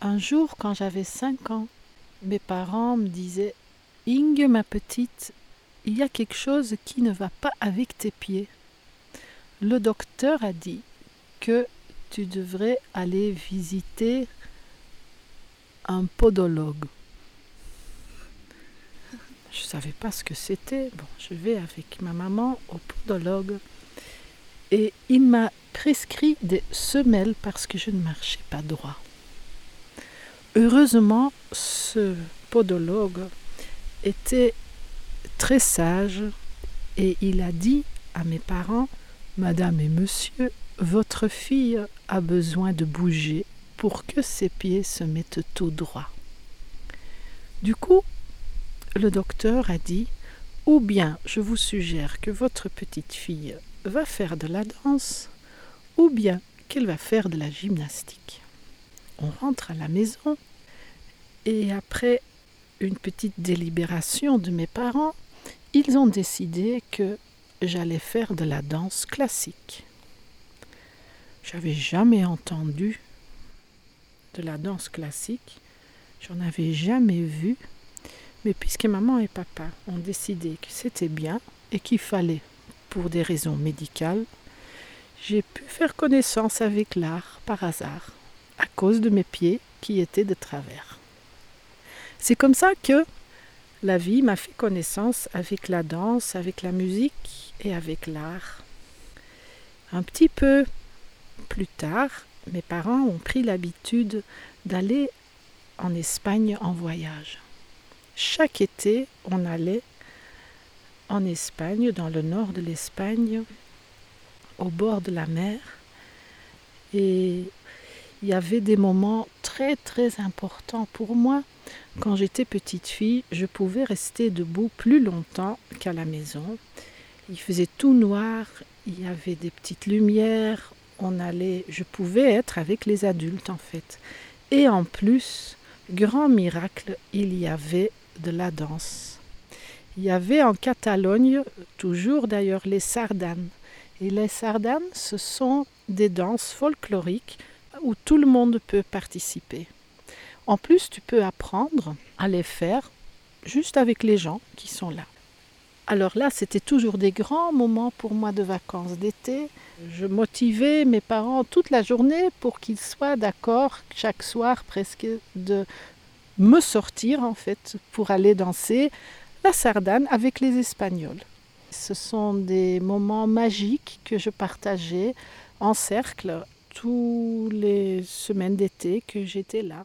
Un jour, quand j'avais 5 ans, mes parents me disaient Inge, ma petite, il y a quelque chose qui ne va pas avec tes pieds. Le docteur a dit que tu devrais aller visiter un podologue. Je ne savais pas ce que c'était. Bon, je vais avec ma maman au podologue et il m'a prescrit des semelles parce que je ne marchais pas droit. Heureusement, ce podologue était très sage et il a dit à mes parents Madame et monsieur, votre fille a besoin de bouger pour que ses pieds se mettent tout droit. Du coup, le docteur a dit Ou bien je vous suggère que votre petite fille va faire de la danse, ou bien qu'elle va faire de la gymnastique. On rentre à la maison et après une petite délibération de mes parents, ils ont décidé que j'allais faire de la danse classique. J'avais jamais entendu de la danse classique, j'en avais jamais vu, mais puisque maman et papa ont décidé que c'était bien et qu'il fallait, pour des raisons médicales, j'ai pu faire connaissance avec l'art par hasard, à cause de mes pieds qui étaient de travers. C'est comme ça que la vie m'a fait connaissance avec la danse, avec la musique et avec l'art. Un petit peu plus tard, mes parents ont pris l'habitude d'aller en Espagne en voyage. Chaque été, on allait en Espagne, dans le nord de l'Espagne, au bord de la mer. Et il y avait des moments très très importants pour moi. Quand j'étais petite fille, je pouvais rester debout plus longtemps qu'à la maison. Il faisait tout noir, il y avait des petites lumières, on allait, je pouvais être avec les adultes en fait. Et en plus, grand miracle, il y avait de la danse. Il y avait en Catalogne, toujours d'ailleurs, les sardanes. Et les sardanes, ce sont des danses folkloriques où tout le monde peut participer. En plus, tu peux apprendre à les faire juste avec les gens qui sont là. Alors là, c'était toujours des grands moments pour moi de vacances d'été. Je motivais mes parents toute la journée pour qu'ils soient d'accord chaque soir presque de me sortir en fait pour aller danser la sardane avec les Espagnols. Ce sont des moments magiques que je partageais en cercle toutes les semaines d'été que j'étais là.